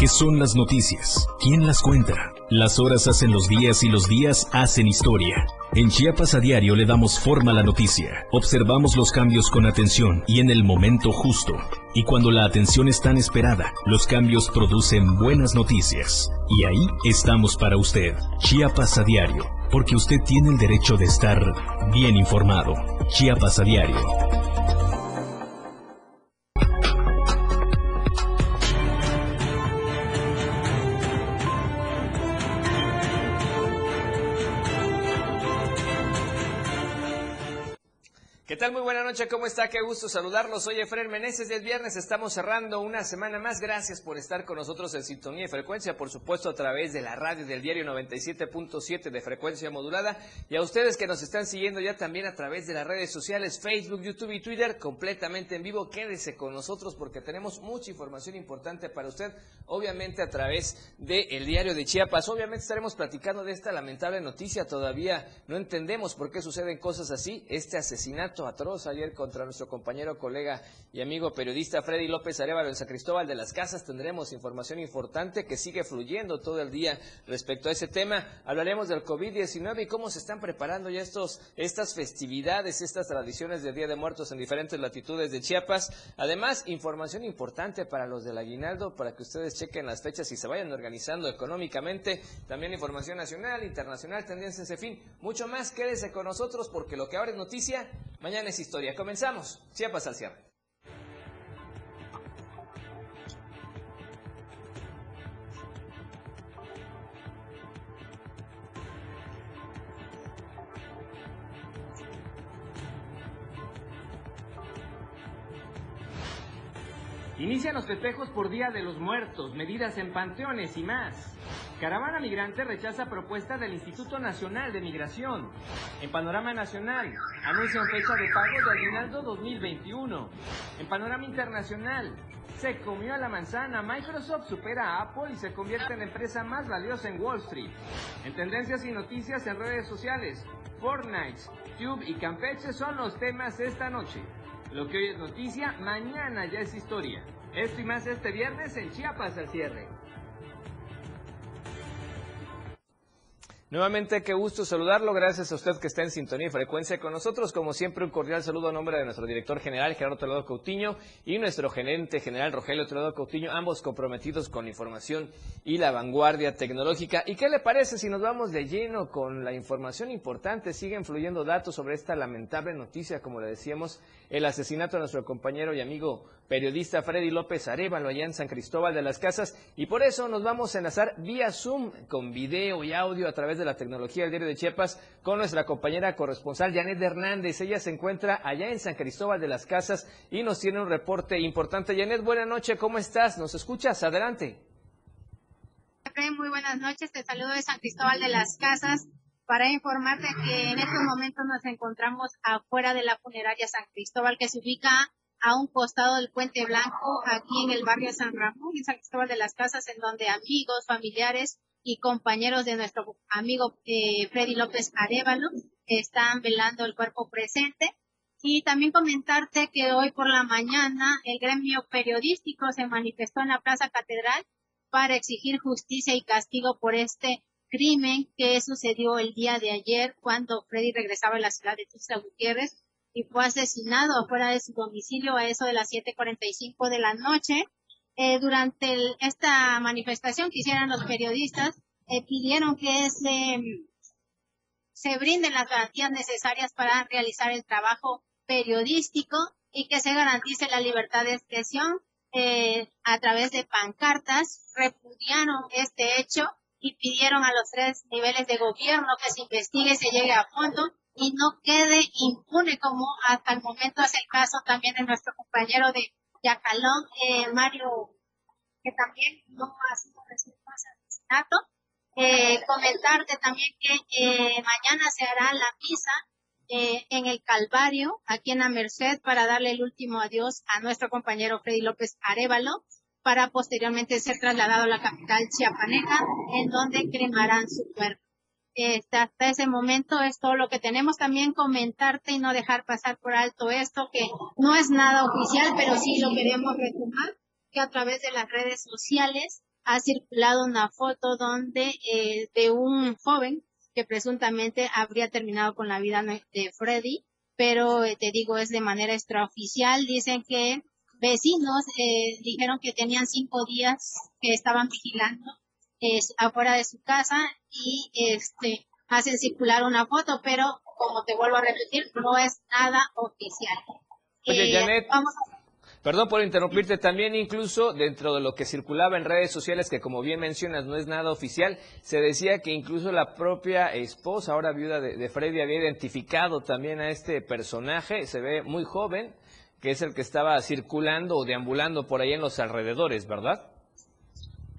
¿Qué son las noticias? ¿Quién las cuenta? Las horas hacen los días y los días hacen historia. En Chiapas a diario le damos forma a la noticia, observamos los cambios con atención y en el momento justo. Y cuando la atención es tan esperada, los cambios producen buenas noticias. Y ahí estamos para usted. Chiapas a diario, porque usted tiene el derecho de estar bien informado. Chiapas a diario. ¿Cómo está? Qué gusto saludarlos. Soy Efraín Meneses y viernes estamos cerrando una semana más. Gracias por estar con nosotros en sintonía y frecuencia, por supuesto a través de la radio del diario 97.7 de frecuencia modulada y a ustedes que nos están siguiendo ya también a través de las redes sociales Facebook, YouTube y Twitter completamente en vivo. Quédese con nosotros porque tenemos mucha información importante para usted, obviamente a través del diario de Chiapas. Obviamente estaremos platicando de esta lamentable noticia. Todavía no entendemos por qué suceden cosas así. Este asesinato atroz ayer contra nuestro compañero, colega y amigo periodista Freddy López Arevalo en San Cristóbal de las Casas. Tendremos información importante que sigue fluyendo todo el día respecto a ese tema. Hablaremos del COVID-19 y cómo se están preparando ya estos, estas festividades, estas tradiciones del Día de Muertos en diferentes latitudes de Chiapas. Además, información importante para los del aguinaldo, para que ustedes chequen las fechas y se vayan organizando económicamente. También información nacional, internacional, tendencias, en fin, mucho más. Quédese con nosotros porque lo que ahora es noticia, mañana es historia. Comenzamos. Chiapas al cierre. Inician los festejos por Día de los Muertos, medidas en panteones y más. Caravana Migrante rechaza propuesta del Instituto Nacional de Migración. En Panorama Nacional, anuncian fecha de pago de aguinaldo 2021. En Panorama Internacional, se comió a la manzana. Microsoft supera a Apple y se convierte en la empresa más valiosa en Wall Street. En tendencias y noticias en redes sociales, Fortnite, Tube y Campeche son los temas esta noche. Lo que hoy es noticia, mañana ya es historia. Esto y más este viernes en Chiapas al cierre. Nuevamente, qué gusto saludarlo. Gracias a usted que está en sintonía y frecuencia con nosotros. Como siempre, un cordial saludo a nombre de nuestro director general, Gerardo Toledo Coutinho, y nuestro gerente general, Rogelio Toledo Coutinho, ambos comprometidos con la información y la vanguardia tecnológica. ¿Y qué le parece si nos vamos de lleno con la información importante? Siguen fluyendo datos sobre esta lamentable noticia, como le decíamos, el asesinato de nuestro compañero y amigo periodista Freddy López Arevalo allá en San Cristóbal de las Casas. Y por eso nos vamos a enlazar vía Zoom con video y audio a través de la tecnología del diario de Chiapas con nuestra compañera corresponsal Janet Hernández. Ella se encuentra allá en San Cristóbal de las Casas y nos tiene un reporte importante. Janet, buena noche, ¿cómo estás? ¿Nos escuchas? Adelante. Muy buenas noches, te saludo de San Cristóbal de las Casas para informarte que en estos momentos nos encontramos afuera de la funeraria San Cristóbal que se ubica a un costado del Puente Blanco, aquí en el barrio San Ramón, en San Cristóbal de las Casas, en donde amigos, familiares y compañeros de nuestro amigo eh, Freddy López Arevalo están velando el cuerpo presente. Y también comentarte que hoy por la mañana el gremio periodístico se manifestó en la Plaza Catedral para exigir justicia y castigo por este crimen que sucedió el día de ayer cuando Freddy regresaba a la ciudad de Tuxtla Gutiérrez y fue asesinado afuera de su domicilio a eso de las 7.45 de la noche. Eh, durante esta manifestación que hicieron los periodistas, eh, pidieron que se, se brinden las garantías necesarias para realizar el trabajo periodístico y que se garantice la libertad de expresión eh, a través de pancartas. Repudiaron este hecho y pidieron a los tres niveles de gobierno que se investigue y se llegue a fondo y no quede impune como hasta el momento es el caso también de nuestro compañero de Yacalón, eh, Mario, que también no ha sido resuelto asesinato. Eh, comentarte también que eh, mañana se hará la misa eh, en el Calvario, aquí en la Merced, para darle el último adiós a nuestro compañero Freddy López Arevalo, para posteriormente ser trasladado a la capital chiapaneca, en donde cremarán su cuerpo hasta ese momento es todo lo que tenemos. También comentarte y no dejar pasar por alto esto, que no es nada oficial, pero sí lo queremos retomar, que a través de las redes sociales ha circulado una foto donde eh, de un joven que presuntamente habría terminado con la vida de Freddy, pero eh, te digo, es de manera extraoficial. Dicen que vecinos eh, dijeron que tenían cinco días que estaban vigilando afuera de su casa y este hacen circular una foto, pero como te vuelvo a repetir, no es nada oficial. Oye, Janet, Perdón por interrumpirte, también incluso dentro de lo que circulaba en redes sociales, que como bien mencionas no es nada oficial, se decía que incluso la propia esposa, ahora viuda de, Freddy, había identificado también a este personaje, se ve muy joven, que es el que estaba circulando o deambulando por ahí en los alrededores, ¿verdad?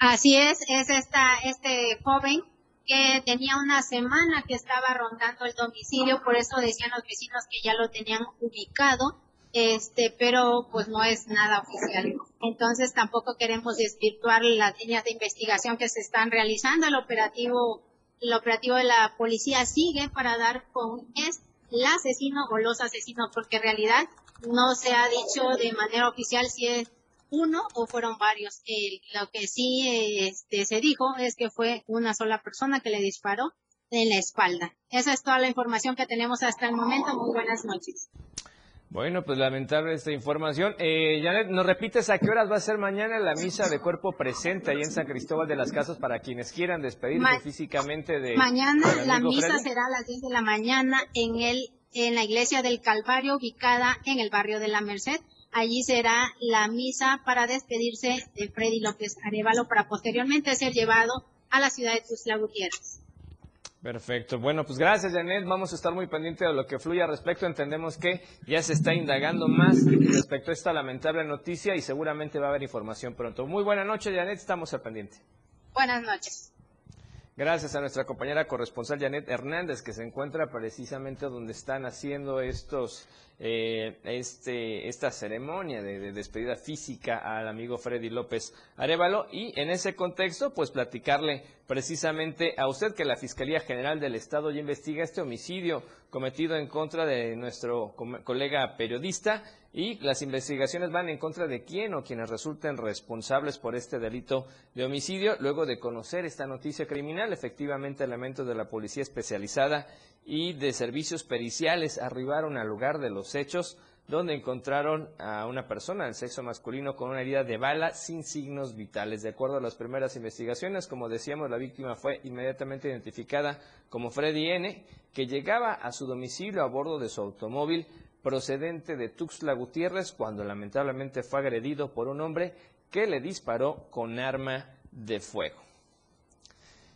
Así es, es esta, este joven que tenía una semana que estaba rondando el domicilio, por eso decían los vecinos que ya lo tenían ubicado este, pero pues no es nada oficial. Entonces tampoco queremos desvirtuar las líneas de investigación que se están realizando. El operativo, el operativo de la policía sigue para dar con es el asesino o los asesinos, porque en realidad no se ha dicho de manera oficial si es uno o fueron varios. lo que sí este, se dijo es que fue una sola persona que le disparó en la espalda. Esa es toda la información que tenemos hasta el momento. Muy buenas noches. Bueno, pues lamentable esta información. Eh, Janet, ¿nos repites a qué horas va a ser mañana la misa de cuerpo presente ahí en San Cristóbal de las Casas para quienes quieran despedirse físicamente de... Mañana la misa será a las 10 de la mañana en, el, en la iglesia del Calvario ubicada en el barrio de la Merced. Allí será la misa para despedirse de Freddy López Arevalo para posteriormente ser llevado a la ciudad de Tuzla Gutiérrez. Perfecto. Bueno, pues gracias, Janet. Vamos a estar muy pendientes de lo que fluya al respecto. Entendemos que ya se está indagando más respecto a esta lamentable noticia y seguramente va a haber información pronto. Muy buena noche, Janet. Estamos al pendiente. Buenas noches. Gracias a nuestra compañera corresponsal Janet Hernández, que se encuentra precisamente donde están haciendo estos eh, este, esta ceremonia de, despedida física al amigo Freddy López Arevalo y en ese contexto pues platicarle precisamente a usted que la Fiscalía General del Estado ya investiga este homicidio cometido en contra de nuestro colega periodista y las investigaciones van en contra de quién o quienes resulten responsables por este delito de homicidio. Luego de conocer esta noticia criminal, efectivamente elementos de la policía especializada y de servicios periciales arribaron al lugar de los hechos donde encontraron a una persona del sexo masculino con una herida de bala sin signos vitales. De acuerdo a las primeras investigaciones, como decíamos, la víctima fue inmediatamente identificada como Freddy N., que llegaba a su domicilio a bordo de su automóvil procedente de Tuxtla Gutiérrez cuando lamentablemente fue agredido por un hombre que le disparó con arma de fuego.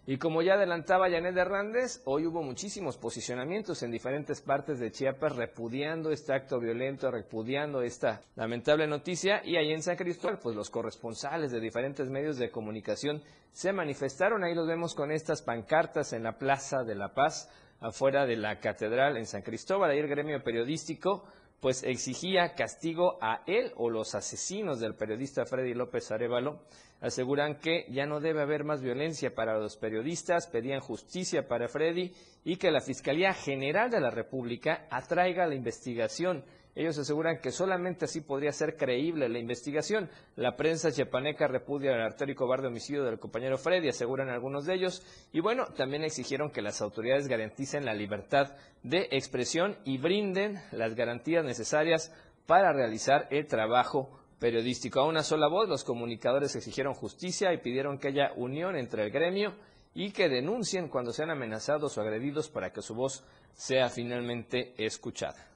Y como ya adelantaba Janet Hernández, hoy hubo muchísimos posicionamientos en diferentes partes de Chiapas repudiando este acto violento, repudiando esta lamentable noticia. Y ahí en San Cristóbal, pues los corresponsales de diferentes medios de comunicación se manifestaron. Ahí los vemos con estas pancartas en la Plaza de la Paz, afuera de la Catedral en San Cristóbal. Ahí el gremio periodístico pues exigía castigo a él o los asesinos del periodista Freddy López Arevalo aseguran que ya no debe haber más violencia para los periodistas, pedían justicia para Freddy y que la Fiscalía General de la República atraiga la investigación. Ellos aseguran que solamente así podría ser creíble la investigación. La prensa chiapaneca repudia el artérico bar de homicidio del compañero Freddy, aseguran algunos de ellos. Y bueno, también exigieron que las autoridades garanticen la libertad de expresión y brinden las garantías necesarias para realizar el trabajo periodístico. A una sola voz, los comunicadores exigieron justicia y pidieron que haya unión entre el gremio y que denuncien cuando sean amenazados o agredidos para que su voz sea finalmente escuchada.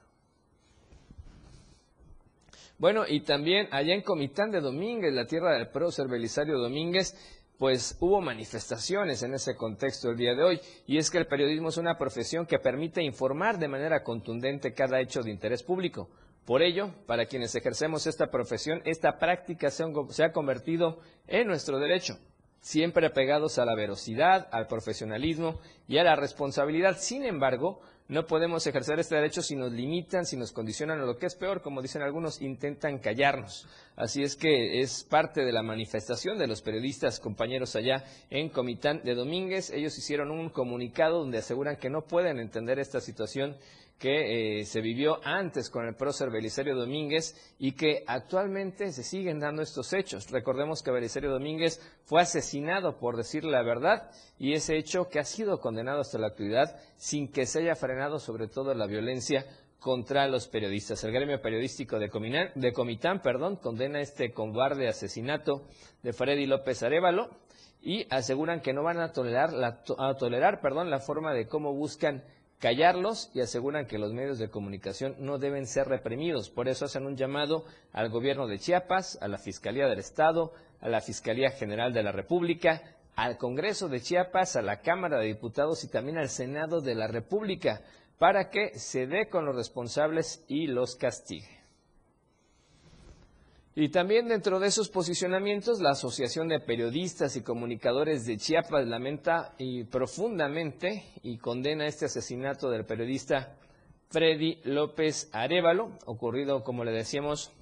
Bueno, y también allá en Comitán de Domínguez, la tierra del prócer Belisario Domínguez, pues hubo manifestaciones en ese contexto el día de hoy. Y es que el periodismo es una profesión que permite informar de manera contundente cada hecho de interés público. Por ello, para quienes ejercemos esta profesión, esta práctica se, ha convertido en nuestro derecho, siempre apegados a la velocidad, al profesionalismo y a la responsabilidad. Sin embargo, no podemos ejercer este derecho si nos limitan, si nos condicionan o lo que es peor, como dicen algunos, intentan callarnos. Así es que es parte de la manifestación de los periodistas compañeros allá en Comitán de Domínguez. Ellos hicieron un comunicado donde aseguran que no pueden entender esta situación que eh, se vivió antes con el prócer Belisario Domínguez y que actualmente se siguen dando estos hechos. Recordemos que Belisario Domínguez fue asesinado por decir la verdad y ese hecho que ha sido condenado hasta la actualidad sin que se haya frenado sobre todo la violencia contra los periodistas. El gremio periodístico de, Comitán, perdón, condena este cobarde asesinato de Freddy López Arevalo y aseguran que no van a tolerar la, a tolerar, perdón, la forma de cómo buscan callarlos y aseguran que los medios de comunicación no deben ser reprimidos. Por eso hacen un llamado al gobierno de Chiapas, a la Fiscalía del Estado, a la Fiscalía General de la República, al Congreso de Chiapas, a la Cámara de Diputados y también al Senado de la República para que se dé con los responsables y los castigue. Y también dentro de esos posicionamientos, la Asociación de Periodistas y Comunicadores de Chiapas lamenta y profundamente y condena este asesinato del periodista Freddy López Arevalo, ocurrido, como le decíamos,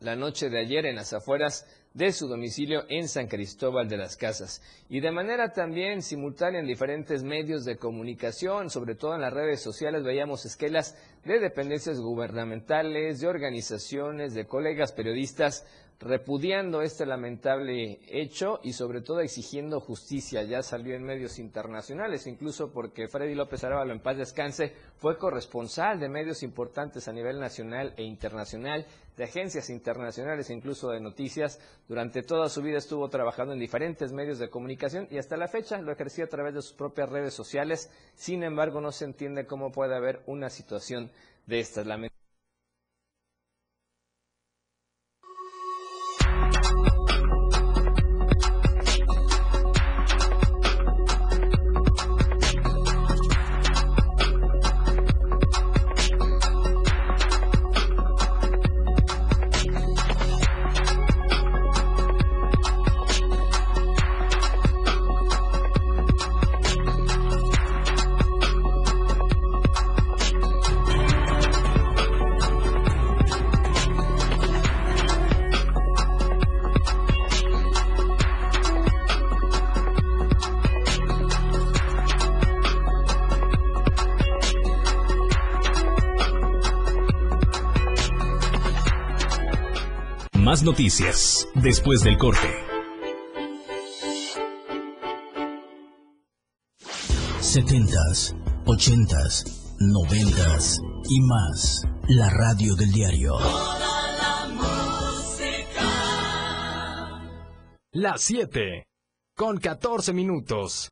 la noche de ayer en las afueras de su domicilio en San Cristóbal de las Casas. Y de manera también simultánea en diferentes medios de comunicación, sobre todo en las redes sociales, veíamos esquelas de dependencias gubernamentales, de organizaciones, de colegas periodistas repudiando este lamentable hecho y sobre todo exigiendo justicia. Ya salió en medios internacionales, incluso porque Freddy López Arevalo, en paz descanse, fue corresponsal de medios importantes a nivel nacional e internacional, de agencias internacionales incluso de noticias. Durante toda su vida estuvo trabajando en diferentes medios de comunicación y hasta la fecha lo ejercía a través de sus propias redes sociales. Sin embargo, no se entiende cómo puede haber una situación de estas. Noticias, después del corte. Setentas, ochentas, noventas y más. La radio del diario. Las 7 con 14 minutos.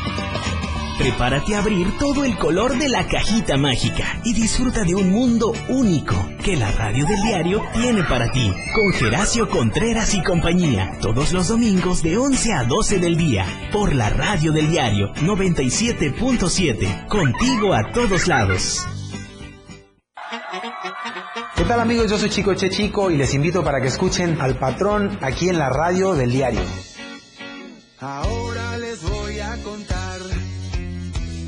Prepárate a abrir todo el color de la cajita mágica y disfruta de un mundo único que la radio del diario tiene para ti. Con Geracio Contreras y compañía, todos los domingos de 11 a 12 del día, por la radio del diario 97.7, contigo a todos lados. ¿Qué tal amigos? Yo soy Chico Che Chico y les invito para que escuchen al patrón aquí en la radio del diario. Ahora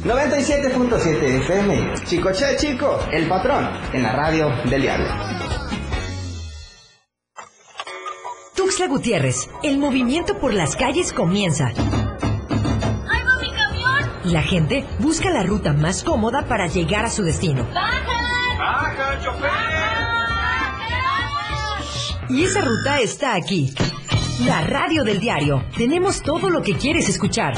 97.7 FM. Chico Che Chico, el patrón, en la radio del diario. Tuxla Gutiérrez, el movimiento por las calles comienza. ¡Ay, va mi camión! La gente busca la ruta más cómoda para llegar a su destino. ¡Baja! ¡Baja, chofer! Y esa ruta está aquí la radio del diario. Tenemos todo lo que quieres escuchar.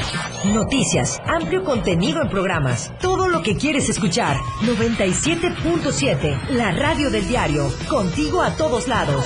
Noticias, amplio contenido en programas. Todo lo que quieres escuchar. 97.7. La radio del diario. Contigo a todos lados.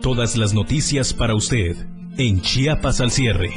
Todas las noticias para usted en Chiapas al cierre.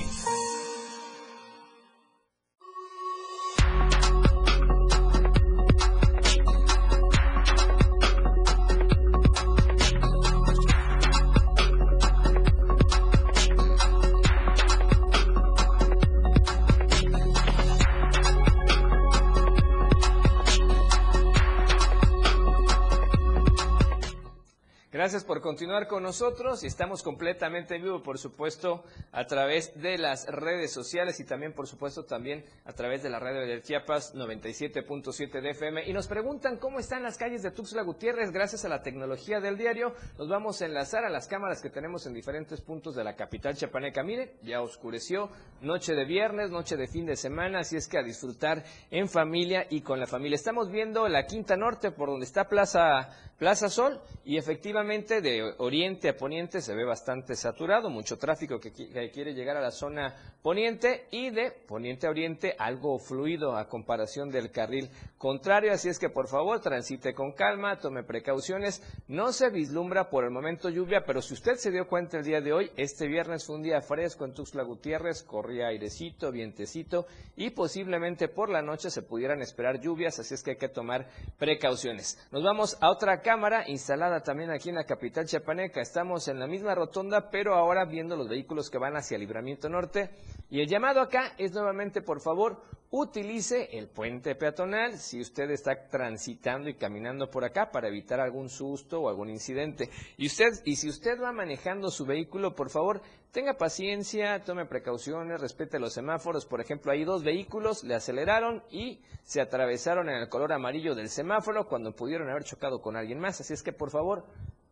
Continuar con nosotros y estamos completamente en vivo, por supuesto, a través de las redes sociales y también, por supuesto, también a través de la radio del Chiapas 97.7 de FM. Y nos preguntan cómo están las calles de Tuxtla Gutiérrez gracias a la tecnología del diario. Nos vamos a enlazar a las cámaras que tenemos en diferentes puntos de la capital chiapaneca. Mire, ya oscureció, noche de viernes, noche de fin de semana, así es que a disfrutar en familia y con la familia. Estamos viendo la Quinta Norte por donde está Plaza Plaza Sol y efectivamente de oriente a poniente se ve bastante saturado, mucho tráfico que, que, quiere llegar a la zona poniente y de poniente a oriente algo fluido a comparación del carril contrario, así es que por favor transite con calma, tome precauciones, no se vislumbra por el momento lluvia, pero si usted se dio cuenta el día de hoy, este viernes fue un día fresco en Tuxtla Gutiérrez, corría airecito, vientecito y posiblemente por la noche se pudieran esperar lluvias, así es que hay que tomar precauciones. Nos vamos a otra cámara instalada también aquí en la capital chiapaneca. Estamos en la misma rotonda, pero ahora viendo los vehículos que van hacia Libramiento Norte. Y el llamado acá es nuevamente, por favor, utilice el puente peatonal si usted está transitando y caminando por acá para evitar algún susto o algún incidente. Y usted y si usted va manejando su vehículo, por favor, tenga paciencia, tome precauciones, respete los semáforos. Por ejemplo, hay dos vehículos, le aceleraron y se atravesaron en el color amarillo del semáforo cuando pudieron haber chocado con alguien más. Así es que, por favor,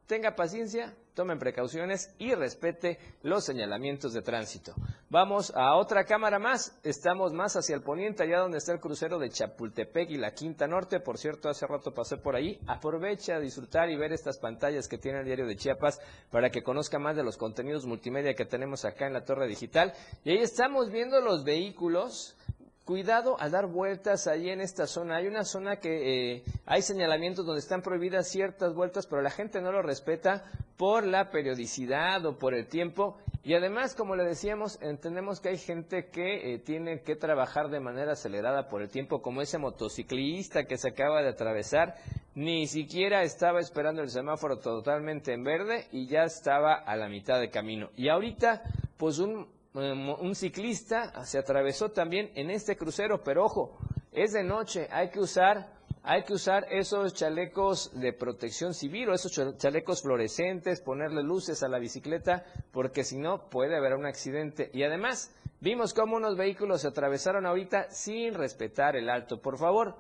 tenga paciencia, tomen precauciones y respete los señalamientos de tránsito. Vamos a otra cámara más. Estamos más hacia el poniente, allá donde está el crucero de Chapultepec y la Quinta Norte. Por cierto, hace rato pasé por ahí. Aprovecha a disfrutar y ver estas pantallas que tiene el diario de Chiapas para que conozca más de los contenidos multimedia que tenemos acá en la torre digital. Y ahí estamos viendo los vehículos cuidado a dar vueltas ahí en esta zona. Hay una zona que eh, hay señalamientos donde están prohibidas ciertas vueltas, pero la gente no lo respeta por la periodicidad o por el tiempo. Y además, como le decíamos, entendemos que hay gente que eh, tiene que trabajar de manera acelerada por el tiempo, como ese motociclista que se acaba de atravesar, ni siquiera estaba esperando el semáforo totalmente en verde y ya estaba a la mitad de camino. Y ahorita, pues un un ciclista se atravesó también en este crucero, pero ojo, es de noche, hay que usar, hay que usar esos chalecos de protección civil o esos chalecos fluorescentes, ponerle luces a la bicicleta, porque si no puede haber un accidente. Y además, vimos cómo unos vehículos se atravesaron ahorita sin respetar el alto. Por favor,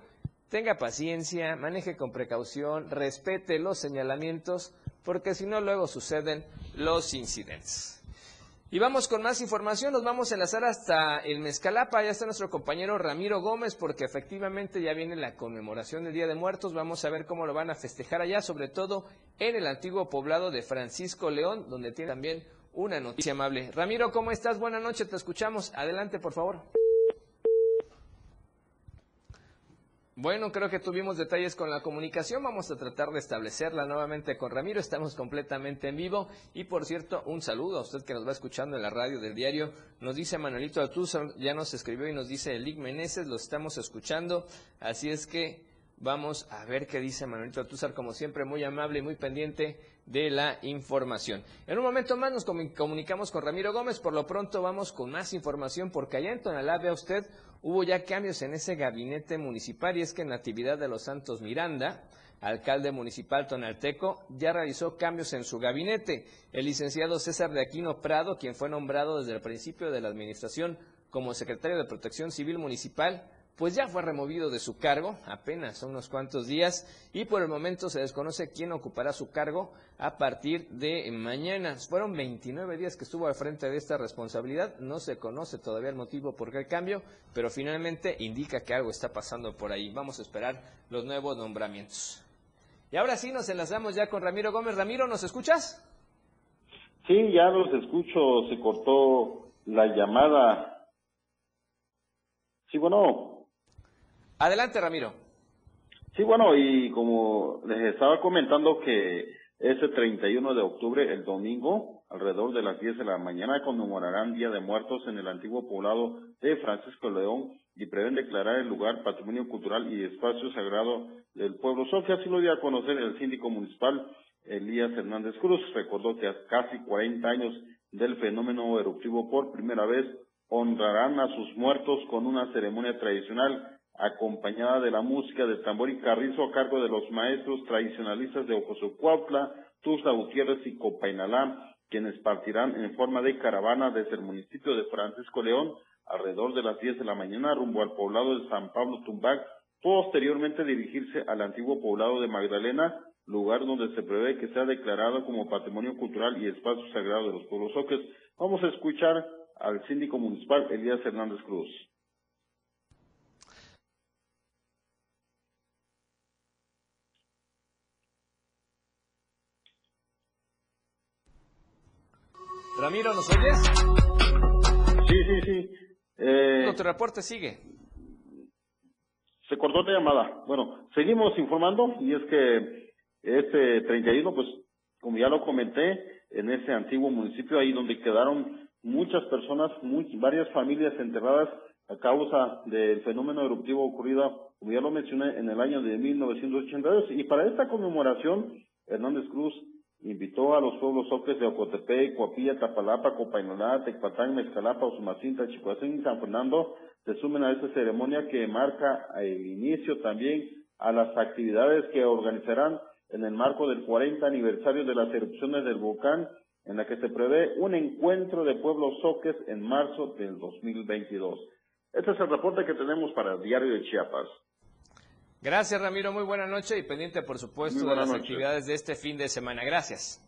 tenga paciencia, maneje con precaución, respete los señalamientos, porque si no luego suceden los incidentes. Y vamos con más información, nos vamos a enlazar hasta el Mezcalapa, ya está nuestro compañero Ramiro Gómez, porque efectivamente ya viene la conmemoración del Día de Muertos, vamos a ver cómo lo van a festejar allá, sobre todo en el antiguo poblado de Francisco León, donde tiene también una noticia amable. Ramiro, ¿cómo estás? Buenas noches, te escuchamos, adelante por favor. Bueno, creo que tuvimos detalles con la comunicación. Vamos a tratar de establecerla nuevamente con Ramiro. Estamos completamente en vivo. Y por cierto, un saludo a usted que nos va escuchando en la radio del diario. Nos dice Manuelito Altúzar, ya nos escribió y nos dice Elic Meneses, lo estamos escuchando. Así es que vamos a ver qué dice Manuelito Altúzar, como siempre, muy amable y muy pendiente de la información. En un momento más nos comunicamos con Ramiro Gómez. Por lo pronto vamos con más información porque allá en Tonalá vea usted hubo ya cambios en ese gabinete municipal y es que Natividad de los Santos Miranda, alcalde municipal tonalteco, ya realizó cambios en su gabinete. El licenciado César de Aquino Prado, quien fue nombrado desde el principio de la administración como secretario de Protección Civil Municipal, pues ya fue removido de su cargo, apenas unos cuantos días, y por el momento se desconoce quién ocupará su cargo a partir de mañana. Fueron 29 días que estuvo al frente de esta responsabilidad, no se conoce todavía el motivo por qué el cambio, pero finalmente indica que algo está pasando por ahí. Vamos a esperar los nuevos nombramientos. Y ahora sí nos enlazamos ya con Ramiro Gómez. Ramiro, ¿nos escuchas? Sí, ya los escucho, se cortó la llamada. Sí, bueno. Adelante, Ramiro. Sí, bueno, y como les estaba comentando que ese 31 de octubre, el domingo, alrededor de las 10 de la mañana, conmemorarán Día de Muertos en el antiguo poblado de Francisco León y prevén declarar el lugar Patrimonio Cultural y Espacio Sagrado del pueblo. Sofía así lo dio a conocer el síndico municipal Elías Hernández Cruz. Recordó que a casi 40 años del fenómeno eruptivo por primera vez honrarán a sus muertos con una ceremonia tradicional acompañada de la música de tambor y carrizo a cargo de los maestros tradicionalistas de Ocosocuautla, Tuzla Gutiérrez y Copainalá, quienes partirán en forma de caravana desde el municipio de Francisco León alrededor de las 10 de la mañana rumbo al poblado de San Pablo Tumbac, posteriormente dirigirse al antiguo poblado de Magdalena, lugar donde se prevé que sea declarado como patrimonio cultural y espacio sagrado de los pueblos oques. Vamos a escuchar al síndico municipal Elías Hernández Cruz. Ramiro, ¿nos oyes? Sí, sí, sí. Eh, tu reporte sigue. Se cortó la llamada. Bueno, seguimos informando y es que este 31, pues como ya lo comenté, en ese antiguo municipio, ahí donde quedaron muchas personas, muy, varias familias enterradas a causa del fenómeno eruptivo ocurrido, como ya lo mencioné, en el año de 1982. Y para esta conmemoración, Hernández Cruz invitó a los pueblos ocres de Ocotepec, Coapilla, Tapalapa, Copainolá, Tecpatán, Mezcalapa, Osumacinta, Chicoacín y San Fernando se sumen a esta ceremonia que marca el inicio también a las actividades que organizarán en el marco del 40 aniversario de las erupciones del volcán, en la que se prevé un encuentro de pueblos soques en marzo del 2022. Este es el reporte que tenemos para el Diario de Chiapas. Gracias, Ramiro. Muy buena noche y pendiente, por supuesto, de las actividades de este fin de semana. Gracias.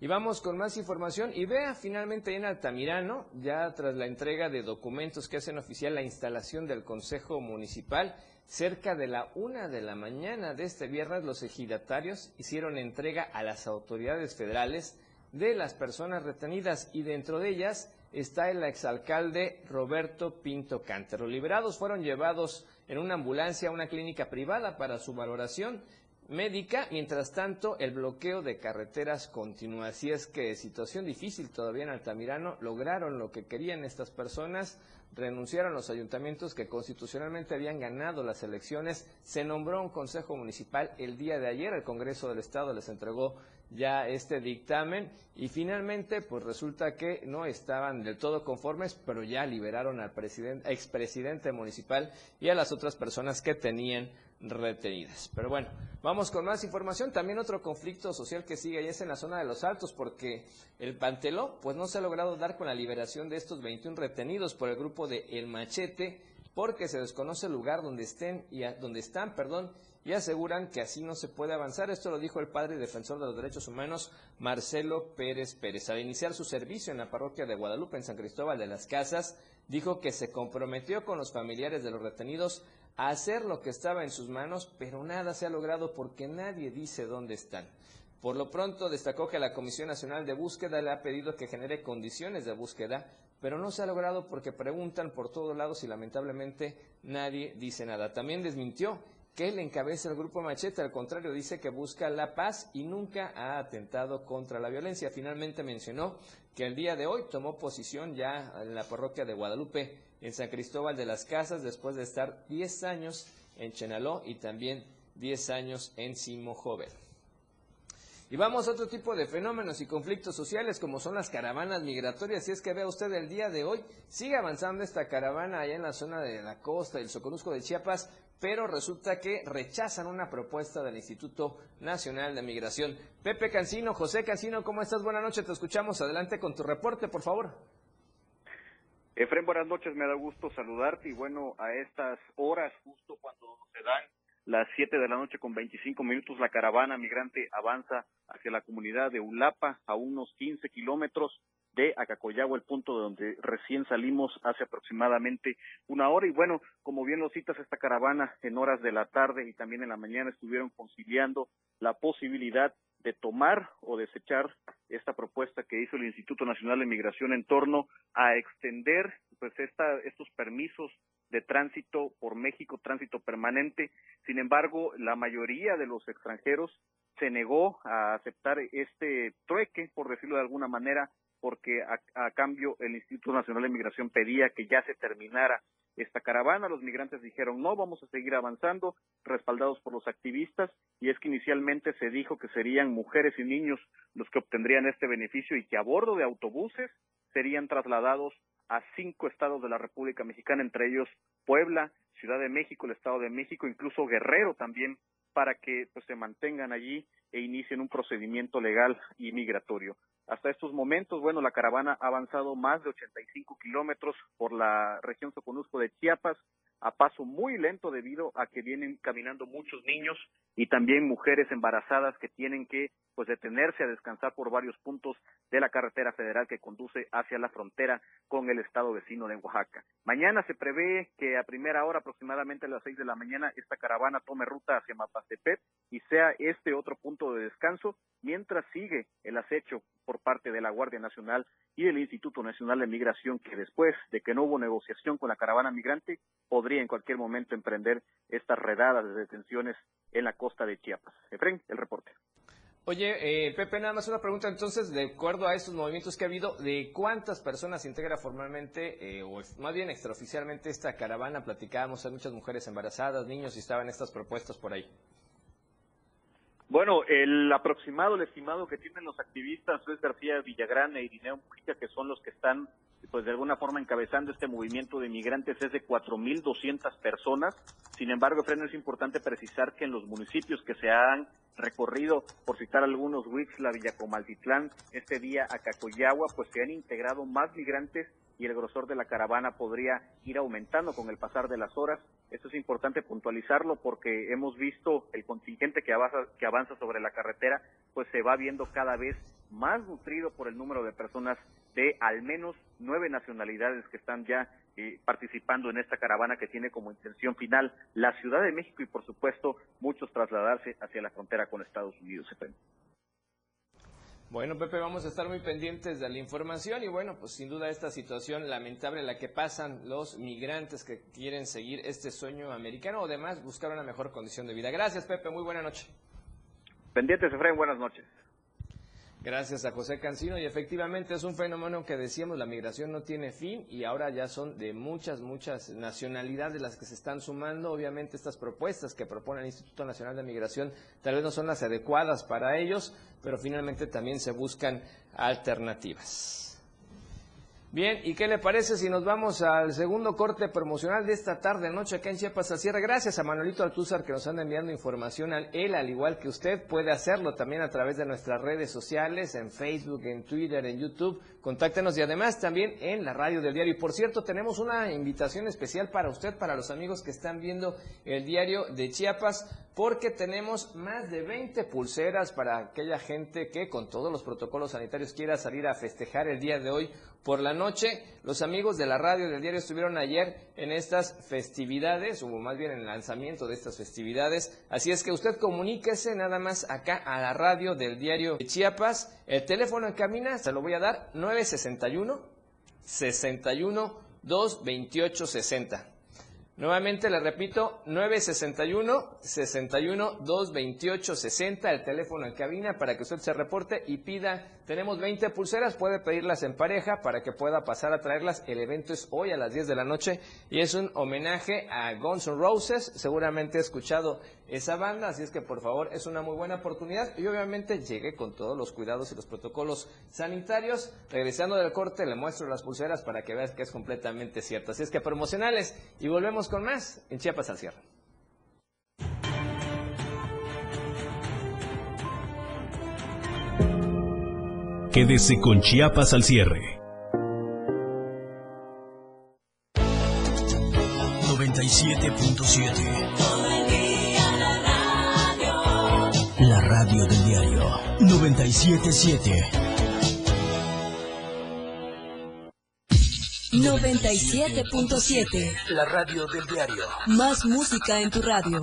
Y vamos con más información. Y vea finalmente en Altamirano, ya tras la entrega de documentos que hacen oficial la instalación del Consejo Municipal, cerca de la una de la mañana de este viernes, los ejidatarios hicieron entrega a las autoridades federales de las personas retenidas y dentro de ellas está el exalcalde Roberto Pinto Cántero. Liberados fueron llevados en una ambulancia a una clínica privada para su valoración médica. Mientras tanto, el bloqueo de carreteras continúa. Así es que situación difícil todavía en Altamirano. Lograron lo que querían estas personas. Renunciaron los ayuntamientos que constitucionalmente habían ganado las elecciones. Se nombró un consejo municipal el día de ayer. El Congreso del Estado les entregó ya este dictamen y finalmente pues resulta que no estaban del todo conformes, pero ya liberaron al presidente, expresidente municipal y a las otras personas que tenían retenidas. Pero bueno, vamos con más información. También otro conflicto social que sigue y es en la zona de los Altos porque el Panteló pues no se ha logrado dar con la liberación de estos 21 retenidos por el grupo de El Machete porque se desconoce el lugar donde estén y donde están, perdón, y aseguran que así no se puede avanzar. Esto lo dijo el padre y defensor de los derechos humanos, Marcelo Pérez Pérez. Al iniciar su servicio en la parroquia de Guadalupe, en San Cristóbal de las Casas, dijo que se comprometió con los familiares de los retenidos a hacer lo que estaba en sus manos, pero nada se ha logrado porque nadie dice dónde están. Por lo pronto destacó que la Comisión Nacional de Búsqueda le ha pedido que genere condiciones de búsqueda, pero no se ha logrado porque preguntan por todos lados y lamentablemente nadie dice nada. También desmintió que él encabeza el grupo Machete, al contrario, dice que busca la paz y nunca ha atentado contra la violencia. Finalmente mencionó que el día de hoy tomó posición ya en la parroquia de Guadalupe, en San Cristóbal de las Casas, después de estar 10 años en Chenaló y también 10 años en Simo Joven. Y vamos a otro tipo de fenómenos y conflictos sociales como son las caravanas migratorias. Si es que vea usted el día de hoy, sigue avanzando esta caravana allá en la zona de la costa, el Soconusco de Chiapas, pero resulta que rechazan una propuesta del Instituto Nacional de Migración. Pepe Cancino, José Cancino, ¿cómo estás? Buenas noches, te escuchamos. Adelante con tu reporte, por favor. Efren, buenas noches, me da gusto saludarte y bueno, a estas horas, justo cuando se dan las 7 de la noche con 25 minutos, la caravana migrante avanza hacia la comunidad de Ulapa a unos 15 kilómetros de Acacoyagua, el punto de donde recién salimos hace aproximadamente una hora. Y bueno, como bien lo citas, esta caravana en horas de la tarde y también en la mañana estuvieron conciliando la posibilidad de tomar o desechar esta propuesta que hizo el Instituto Nacional de Migración en torno a extender pues esta, estos permisos de tránsito por México, tránsito permanente. Sin embargo, la mayoría de los extranjeros se negó a aceptar este trueque, por decirlo de alguna manera, porque a, a, cambio el Instituto Nacional de Migración pedía que ya se terminara esta caravana. Los migrantes dijeron no, vamos a seguir avanzando, respaldados por los activistas, y es que inicialmente se dijo que serían mujeres y niños los que obtendrían este beneficio y que a bordo de autobuses serían trasladados a cinco estados de la República Mexicana, entre ellos Puebla, Ciudad de México, el Estado de México, incluso Guerrero también, para que pues se mantengan allí e inicien un procedimiento legal y migratorio. Hasta estos momentos, bueno, la caravana ha avanzado más de 85 kilómetros por la región Soconusco de Chiapas, a paso muy lento debido a que vienen caminando muchos niños y también mujeres embarazadas que tienen que pues detenerse a descansar por varios puntos de la carretera federal que conduce hacia la frontera con el estado vecino de Oaxaca. Mañana se prevé que a primera hora, aproximadamente a las seis de la mañana, esta caravana tome ruta hacia Mapastepet y sea este otro punto de descanso, mientras sigue el acecho por parte de la Guardia Nacional y del Instituto Nacional de Migración, que después de que no hubo negociación con la caravana migrante, podría en cualquier momento emprender estas redadas de detenciones en la costa de Chiapas. Efren, el reporte. Oye, eh, Pepe, nada más una pregunta entonces, de acuerdo a estos movimientos que ha habido, ¿de cuántas personas integra formalmente, eh, o más bien extraoficialmente, esta caravana? Platicábamos, hay muchas mujeres embarazadas, niños, y estaban estas propuestas por ahí. Bueno, el aproximado, el estimado que tienen los activistas Luis García Villagrán e Irineo Mujica, que son los que están, pues de alguna forma encabezando este movimiento de migrantes, es de 4.200 personas. Sin embargo, Efraín, es importante precisar que en los municipios que se han recorrido, por citar algunos, Huixla, Villacomaltitlán, este día a Cacoyagua, pues se han integrado más migrantes y el grosor de la caravana podría ir aumentando con el pasar de las horas. Esto es importante puntualizarlo porque hemos visto el contingente que avanza, que avanza sobre la carretera, pues se va viendo cada vez más nutrido por el número de personas de al menos nueve nacionalidades que están ya eh, participando en esta caravana que tiene como intención final la Ciudad de México y por supuesto muchos trasladarse hacia la frontera con Estados Unidos. Bueno, Pepe, vamos a estar muy pendientes de la información y bueno, pues sin duda esta situación lamentable en la que pasan los migrantes que quieren seguir este sueño americano o además buscar una mejor condición de vida. Gracias, Pepe, muy buena noche. Pendientes, Efraín, buenas noches. Gracias a José Cancino y efectivamente es un fenómeno que decíamos, la migración no tiene fin y ahora ya son de muchas, muchas nacionalidades las que se están sumando. Obviamente estas propuestas que propone el Instituto Nacional de Migración tal vez no son las adecuadas para ellos, pero finalmente también se buscan alternativas. Bien, ¿y qué le parece si nos vamos al segundo corte promocional de esta tarde noche acá en Chiapas al cierre? Gracias a Manuelito Altúzar que nos anda enviando información al él, al igual que usted puede hacerlo también a través de nuestras redes sociales, en Facebook, en Twitter, en YouTube. Contáctenos y además también en la radio del diario. Y por cierto, tenemos una invitación especial para usted, para los amigos que están viendo el diario de Chiapas, porque tenemos más de 20 pulseras para aquella gente que con todos los protocolos sanitarios quiera salir a festejar el día de hoy por la noche. Los amigos de la radio del diario estuvieron ayer en estas festividades, o más bien en el lanzamiento de estas festividades. Así es que usted comuníquese nada más acá a la radio del diario de Chiapas. El teléfono en camina, se lo voy a dar, 961 61 228 60. Nuevamente le repito, 961-61-228-60, el teléfono en cabina para que usted se reporte y pida. Tenemos 20 pulseras, puede pedirlas en pareja para que pueda pasar a traerlas. El evento es hoy a las 10 de la noche y es un homenaje a Guns N' Roses. Seguramente he escuchado esa banda, así es que por favor es una muy buena oportunidad y obviamente llegue con todos los cuidados y los protocolos sanitarios. Regresando del corte le muestro las pulseras para que veas que es completamente cierto. Así es que promocionales y volvemos con más en Chiapas al cierre. Quédese con Chiapas al cierre. 97.7 La radio del diario 977 97.7. La radio del diario. Más música en tu radio.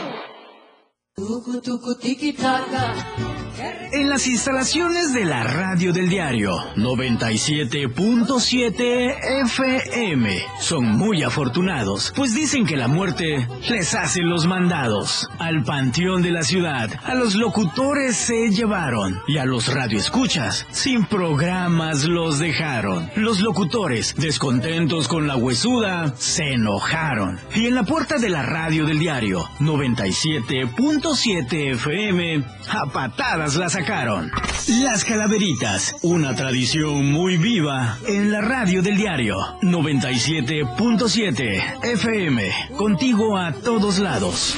En las instalaciones de la radio del diario 97.7 FM son muy afortunados, pues dicen que la muerte les hace los mandados. Al panteón de la ciudad, a los locutores se llevaron y a los radioescuchas sin programas los dejaron. Los locutores, descontentos con la huesuda, se enojaron. Y en la puerta de la radio del diario 97.7 FM, a patadas la sacaron. Las Calaveritas, una tradición muy viva en la radio del diario 97.7 FM, contigo a todos lados.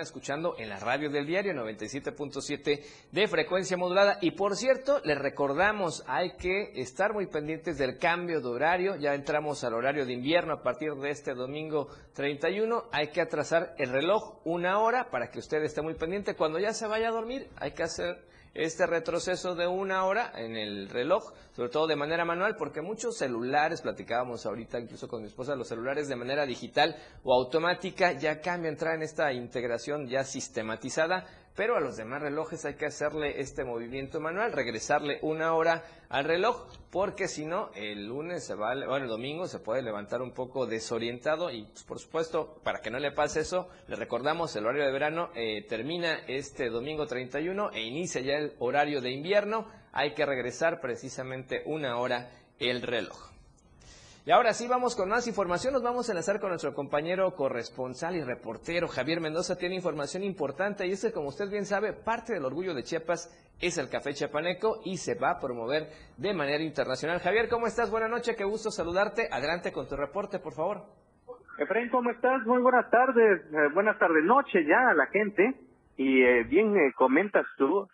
escuchando en la radio del diario 97.7 de frecuencia modulada. Y por cierto, les recordamos, hay que estar muy pendientes del cambio de horario. Ya entramos al horario de invierno a partir de este domingo 31. Hay que atrasar el reloj una hora para que usted esté muy pendiente. Cuando ya se vaya a dormir, hay que hacer este retroceso de una hora en el reloj, sobre todo de manera manual, porque muchos celulares, platicábamos ahorita incluso con mi esposa, los celulares de manera digital o automática ya cambian, traen esta integración ya sistematizada, pero a los demás relojes hay que hacerle este movimiento manual, regresarle una hora al reloj, porque si no, el lunes se va, bueno, el domingo se puede levantar un poco desorientado y, pues, por supuesto, para que no le pase eso, le recordamos, el horario de verano eh, termina este domingo 31 e inicia ya el horario de invierno, hay que regresar precisamente una hora el reloj. Y ahora sí, vamos con más información. Nos vamos a enlazar con nuestro compañero corresponsal y reportero Javier Mendoza. Tiene información importante y es que, como usted bien sabe, parte del orgullo de Chiapas es el café chiapaneco y se va a promover de manera internacional. Javier, ¿cómo estás? Buenas noches, qué gusto saludarte. Adelante con tu reporte, por favor. Efraín, ¿cómo estás? Muy buenas tardes, eh, buenas tardes, noche ya a la gente. Y eh, bien eh, comentas tú,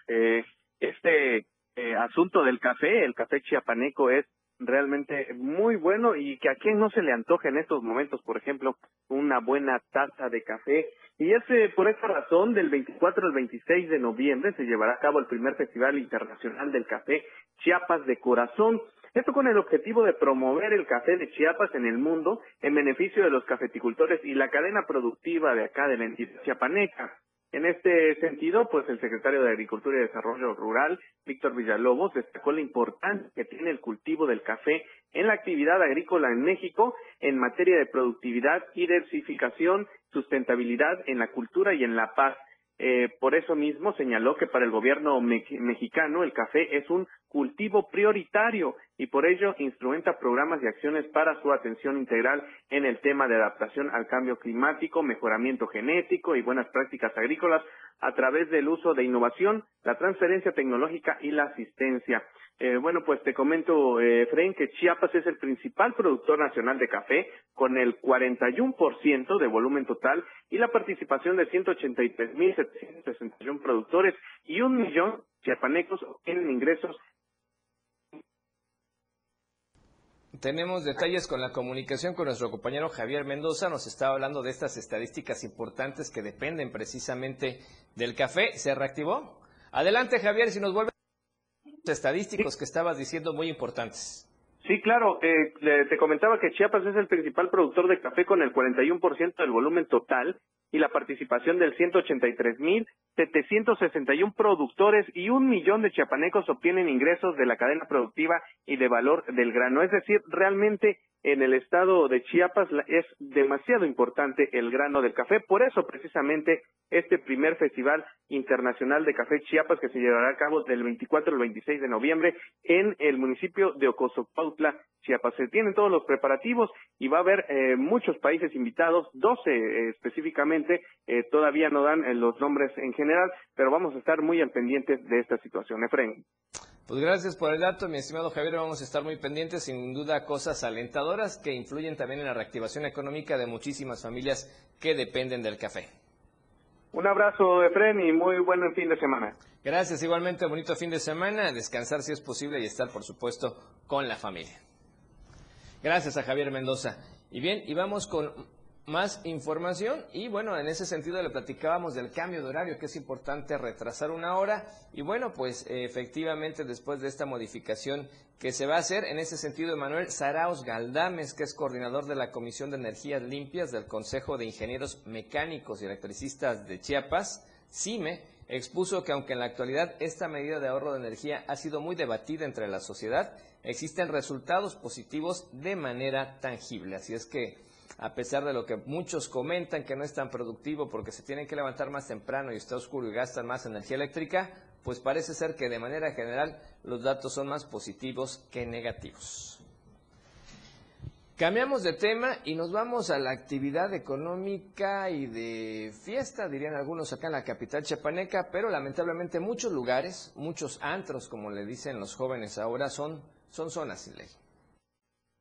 este eh, asunto del café, el café chiapaneco es realmente muy bueno y que a quien no se le antoja en estos momentos, por ejemplo, una buena taza de café. Y es eh, por esta razón, del 24 al 26 de noviembre se llevará a cabo el primer Festival Internacional del Café Chiapas de Corazón. Esto con el objetivo de promover el café de Chiapas en el mundo en beneficio de los cafeticultores y la cadena productiva de acá de la entidad chiapaneca. En este sentido, pues el secretario de Agricultura y Desarrollo Rural, Víctor Villalobos, destacó la importancia que tiene el cultivo del café en la actividad agrícola en México en materia de productividad, diversificación, sustentabilidad en la cultura y en la paz. Eh, por eso mismo señaló que para el gobierno me mexicano el café es un cultivo prioritario y por ello instrumenta programas y acciones para su atención integral en el tema de adaptación al cambio climático, mejoramiento genético y buenas prácticas agrícolas, a través del uso de innovación, la transferencia tecnológica y la asistencia. Eh, bueno, pues te comento, eh, que Chiapas es el principal productor nacional de café con el 41% de volumen total y la participación de 183.761 productores y un millón chiapanecos obtienen ingresos Tenemos detalles con la comunicación con nuestro compañero Javier Mendoza. Nos estaba hablando de estas estadísticas importantes que dependen precisamente del café. ¿Se reactivó? Adelante, Javier, si nos vuelve estadísticos que estabas diciendo muy importantes. Sí, claro. Eh, te comentaba que Chiapas es el principal productor de café con el 41% del volumen total y la participación del 183.761 productores y un millón de chiapanecos obtienen ingresos de la cadena productiva y de valor del grano. Es decir, realmente en el estado de Chiapas es demasiado importante el grano del café. Por eso, precisamente, este primer Festival Internacional de Café Chiapas, que se llevará a cabo del 24 al 26 de noviembre en el municipio de Ocosopautla, Chiapas. Se tienen todos los preparativos y va a haber eh, muchos países invitados, 12 eh, específicamente, eh, todavía no dan los nombres en general, pero vamos a estar muy al pendiente de esta situación. Efraín. Pues gracias por el dato, mi estimado Javier. Vamos a estar muy pendientes, sin duda, cosas alentadoras que influyen también en la reactivación económica de muchísimas familias que dependen del café. Un abrazo, Efren, y muy buen fin de semana. Gracias, igualmente, bonito fin de semana. Descansar si es posible y estar, por supuesto, con la familia. Gracias a Javier Mendoza. Y bien, y vamos con más información y bueno, en ese sentido le platicábamos del cambio de horario que es importante retrasar una hora y bueno, pues efectivamente después de esta modificación que se va a hacer, en ese sentido Emanuel Saraos Galdames, que es coordinador de la Comisión de Energías Limpias del Consejo de Ingenieros Mecánicos y Electricistas de Chiapas, CIME, expuso que aunque en la actualidad esta medida de ahorro de energía ha sido muy debatida entre la sociedad, existen resultados positivos de manera tangible. Así es que a pesar de lo que muchos comentan que no es tan productivo porque se tienen que levantar más temprano y está oscuro y gastan más energía eléctrica, pues parece ser que de manera general los datos son más positivos que negativos. Cambiamos de tema y nos vamos a la actividad económica y de fiesta, dirían algunos acá en la capital chapaneca, pero lamentablemente muchos lugares, muchos antros, como le dicen los jóvenes ahora, son, son zonas sin ley.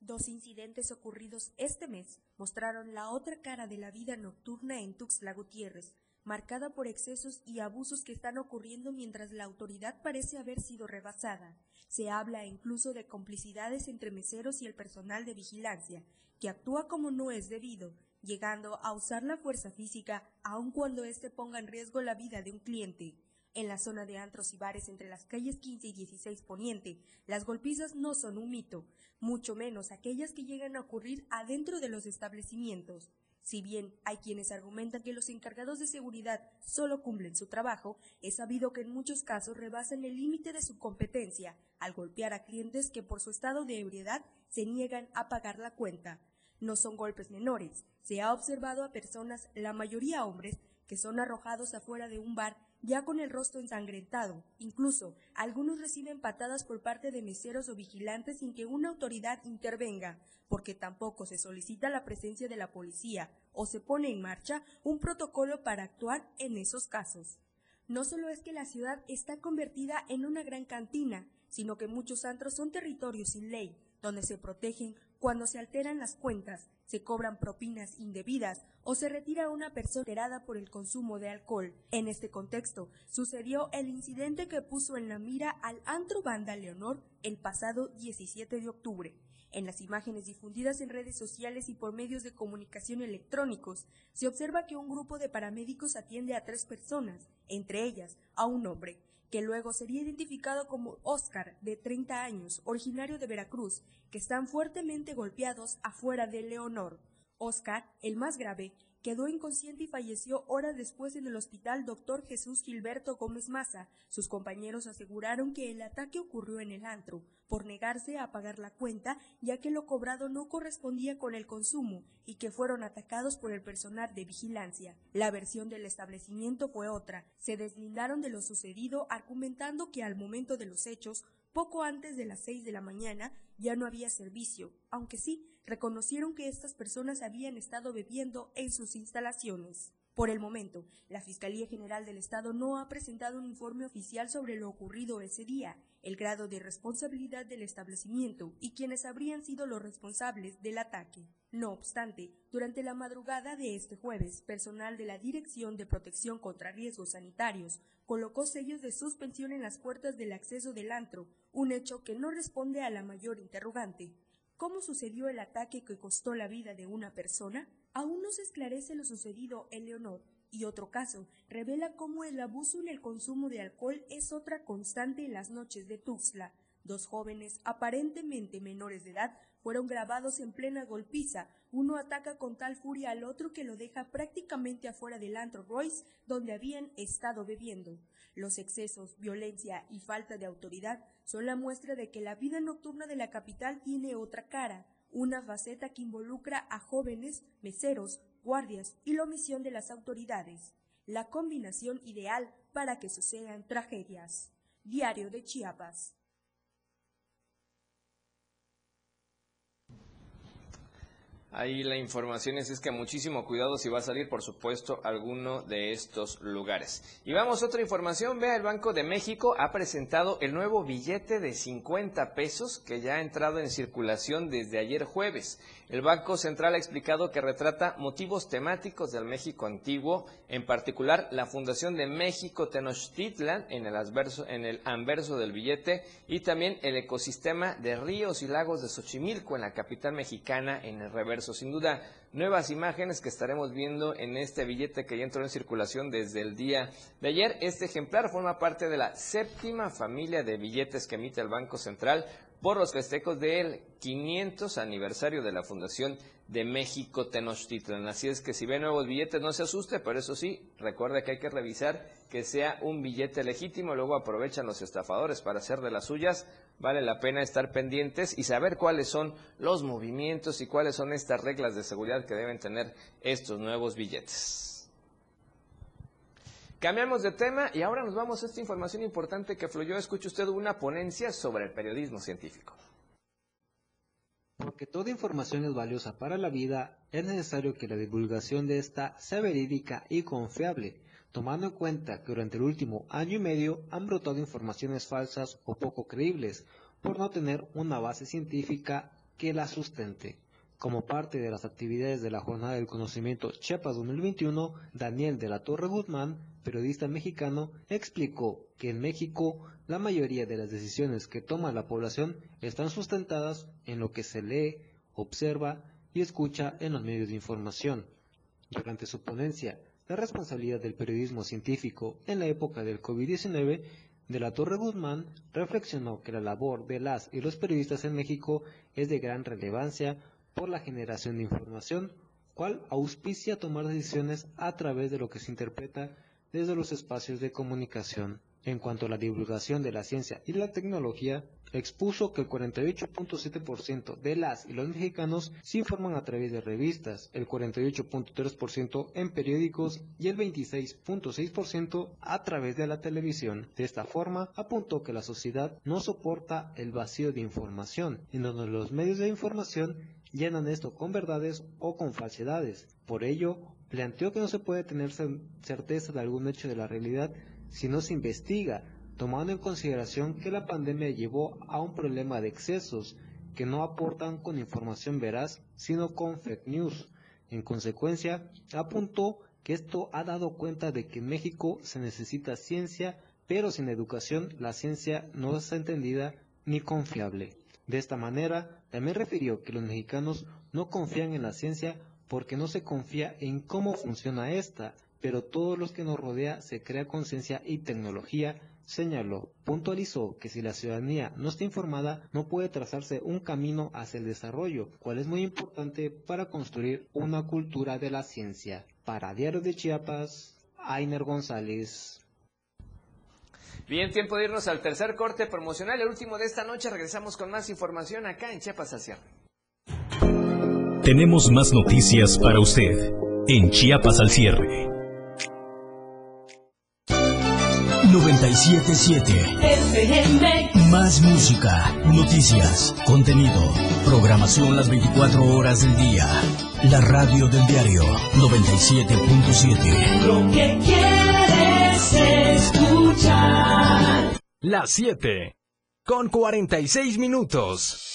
Dos incidentes ocurridos este mes mostraron la otra cara de la vida nocturna en Tuxtla Gutiérrez, marcada por excesos y abusos que están ocurriendo mientras la autoridad parece haber sido rebasada. Se habla incluso de complicidades entre meseros y el personal de vigilancia, que actúa como no es debido, llegando a usar la fuerza física aun cuando éste ponga en riesgo la vida de un cliente. En la zona de antros y bares entre las calles 15 y 16 Poniente, las golpizas no son un mito, mucho menos aquellas que llegan a ocurrir adentro de los establecimientos. Si bien hay quienes argumentan que los encargados de seguridad solo cumplen su trabajo, es sabido que en muchos casos rebasan el límite de su competencia al golpear a clientes que por su estado de ebriedad se niegan a pagar la cuenta. No son golpes menores. Se ha observado a personas, la mayoría hombres, que son arrojados afuera de un bar ya con el rostro ensangrentado. Incluso, algunos reciben patadas por parte de meseros o vigilantes sin que una autoridad intervenga, porque tampoco se solicita la presencia de la policía o se pone en marcha un protocolo para actuar en esos casos. No solo es que la ciudad está convertida en una gran cantina, sino que muchos antros son territorios sin ley, donde se protegen cuando se alteran las cuentas, se cobran propinas indebidas o se retira una persona alterada por el consumo de alcohol. En este contexto, sucedió el incidente que puso en la mira al antro banda Leonor el pasado 17 de octubre. En las imágenes difundidas en redes sociales y por medios de comunicación electrónicos, se observa que un grupo de paramédicos atiende a tres personas, entre ellas a un hombre, que luego sería identificado como Oscar, de 30 años, originario de Veracruz, que están fuertemente golpeados afuera de Leonor. Oscar, el más grave, quedó inconsciente y falleció horas después en el hospital Dr. Jesús Gilberto Gómez Maza. Sus compañeros aseguraron que el ataque ocurrió en el antro, por negarse a pagar la cuenta, ya que lo cobrado no correspondía con el consumo y que fueron atacados por el personal de vigilancia. La versión del establecimiento fue otra. Se deslindaron de lo sucedido argumentando que al momento de los hechos, poco antes de las seis de la mañana, ya no había servicio, aunque sí reconocieron que estas personas habían estado bebiendo en sus instalaciones. Por el momento, la Fiscalía General del Estado no ha presentado un informe oficial sobre lo ocurrido ese día, el grado de responsabilidad del establecimiento y quienes habrían sido los responsables del ataque. No obstante, durante la madrugada de este jueves, personal de la Dirección de Protección contra Riesgos Sanitarios colocó sellos de suspensión en las puertas del acceso del antro, un hecho que no responde a la mayor interrogante. ¿Cómo sucedió el ataque que costó la vida de una persona? Aún no se esclarece lo sucedido en Leonor y otro caso revela cómo el abuso en el consumo de alcohol es otra constante en las noches de Tuxtla. Dos jóvenes, aparentemente menores de edad, fueron grabados en plena golpiza. Uno ataca con tal furia al otro que lo deja prácticamente afuera del antro Royce, donde habían estado bebiendo. Los excesos, violencia y falta de autoridad son la muestra de que la vida nocturna de la capital tiene otra cara una faceta que involucra a jóvenes, meseros, guardias y la omisión de las autoridades, la combinación ideal para que sucedan tragedias. Diario de Chiapas. Ahí la información es, es, que muchísimo cuidado si va a salir, por supuesto, alguno de estos lugares. Y vamos a otra información. Vea, el Banco de México ha presentado el nuevo billete de 50 pesos que ya ha entrado en circulación desde ayer jueves. El Banco Central ha explicado que retrata motivos temáticos del México antiguo, en particular la fundación de México Tenochtitlan en el, en el anverso del billete y también el ecosistema de ríos y lagos de Xochimilco en la capital mexicana en el reverso sin duda, nuevas imágenes que estaremos viendo en este billete que ya entró en circulación desde el día de ayer. Este ejemplar forma parte de la séptima familia de billetes que emite el Banco Central por los festejos del 500 aniversario de la Fundación de México Tenochtitlan. Así es que si ve nuevos billetes no se asuste, pero eso sí, recuerde que hay que revisar que sea un billete legítimo, luego aprovechan los estafadores para hacer de las suyas. Vale la pena estar pendientes y saber cuáles son los movimientos y cuáles son estas reglas de seguridad que deben tener estos nuevos billetes. Cambiamos de tema y ahora nos vamos a esta información importante que fluyó. Escuche usted una ponencia sobre el periodismo científico. Porque toda información es valiosa para la vida, es necesario que la divulgación de esta sea verídica y confiable, tomando en cuenta que durante el último año y medio han brotado informaciones falsas o poco creíbles, por no tener una base científica que la sustente. Como parte de las actividades de la Jornada del Conocimiento Chiapas 2021, Daniel de la Torre Guzmán, periodista mexicano, explicó que en México la mayoría de las decisiones que toma la población están sustentadas en lo que se lee, observa y escucha en los medios de información. Durante su ponencia, la responsabilidad del periodismo científico en la época del COVID-19, de la Torre Guzmán reflexionó que la labor de las y los periodistas en México es de gran relevancia por la generación de información, cual auspicia tomar decisiones a través de lo que se interpreta desde los espacios de comunicación. En cuanto a la divulgación de la ciencia y la tecnología, expuso que el 48.7% de las y los mexicanos se informan a través de revistas, el 48.3% en periódicos y el 26.6% a través de la televisión. De esta forma, apuntó que la sociedad no soporta el vacío de información, en donde los medios de información llenan esto con verdades o con falsedades. Por ello, planteó que no se puede tener certeza de algún hecho de la realidad si no se investiga, tomando en consideración que la pandemia llevó a un problema de excesos que no aportan con información veraz, sino con fake news. En consecuencia, apuntó que esto ha dado cuenta de que en México se necesita ciencia, pero sin educación la ciencia no es entendida ni confiable. De esta manera, también refirió que los mexicanos no confían en la ciencia porque no se confía en cómo funciona esta, pero todos los que nos rodea se crea conciencia y tecnología, señaló. Puntualizó que si la ciudadanía no está informada, no puede trazarse un camino hacia el desarrollo, cual es muy importante para construir una cultura de la ciencia. Para Diario de Chiapas, Ainer González. Bien, tiempo de irnos al tercer corte promocional, el último de esta noche. Regresamos con más información acá en Chiapas Hacia. Tenemos más noticias para usted en Chiapas al cierre. 977 FM. Más música, noticias, contenido, programación las 24 horas del día. La radio del diario 97.7. Lo que quieres escuchar. Las 7. Con 46 minutos.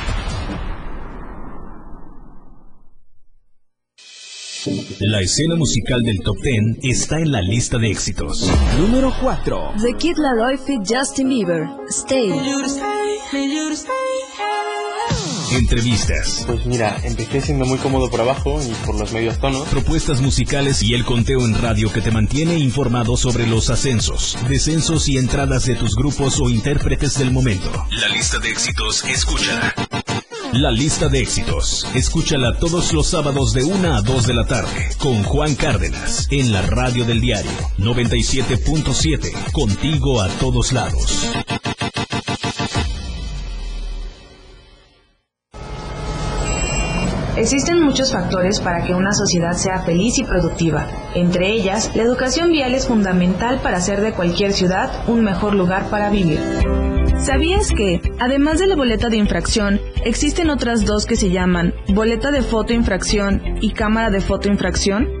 La escena musical del Top 10 está en la lista de éxitos. Número 4. The Kid Laroi feat Justin Bieber. Stay. Entrevistas, Pues mira, empecé siendo muy cómodo por abajo y por los medios tonos. propuestas musicales y el conteo en radio que te mantiene informado sobre los ascensos, descensos y entradas de tus grupos o intérpretes del momento. La lista de éxitos, escúchala. La lista de éxitos, escúchala todos los sábados de 1 a 2 de la tarde con Juan Cárdenas en la radio del diario 97.7, contigo a todos lados. Existen muchos factores para que una sociedad sea feliz y productiva. Entre ellas, la educación vial es fundamental para hacer de cualquier ciudad un mejor lugar para vivir. ¿Sabías que, además de la boleta de infracción, existen otras dos que se llaman boleta de fotoinfracción y cámara de fotoinfracción?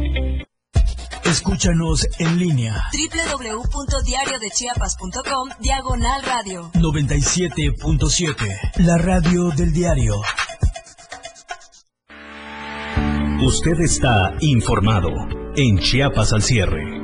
Escúchanos en línea www.diariodechiapas.com diagonal radio. 97.7. La radio del diario. Usted está informado en Chiapas al cierre.